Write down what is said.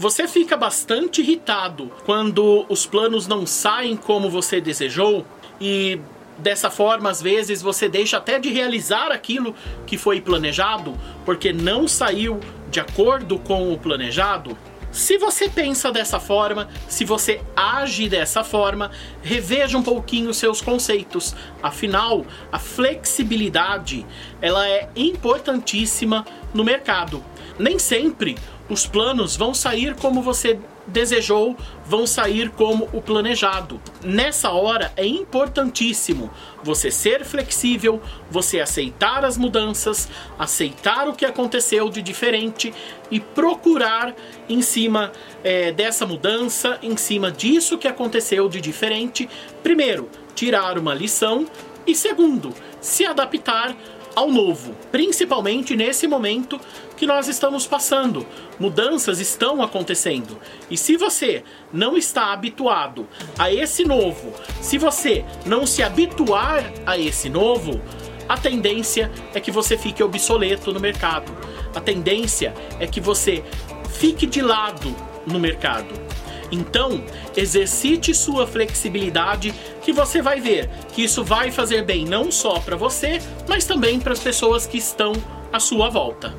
Você fica bastante irritado quando os planos não saem como você desejou e dessa forma, às vezes, você deixa até de realizar aquilo que foi planejado porque não saiu de acordo com o planejado? Se você pensa dessa forma, se você age dessa forma, reveja um pouquinho seus conceitos. Afinal, a flexibilidade, ela é importantíssima no mercado. Nem sempre os planos vão sair como você desejou, vão sair como o planejado. Nessa hora é importantíssimo você ser flexível, você aceitar as mudanças, aceitar o que aconteceu de diferente e procurar em cima é, dessa mudança, em cima disso que aconteceu de diferente, primeiro, tirar uma lição e segundo, se adaptar ao novo, principalmente nesse momento que nós estamos passando. Mudanças estão acontecendo. E se você não está habituado a esse novo, se você não se habituar a esse novo, a tendência é que você fique obsoleto no mercado. A tendência é que você fique de lado no mercado. Então, exercite sua flexibilidade que você vai ver que isso vai fazer bem não só para você, mas também para as pessoas que estão à sua volta.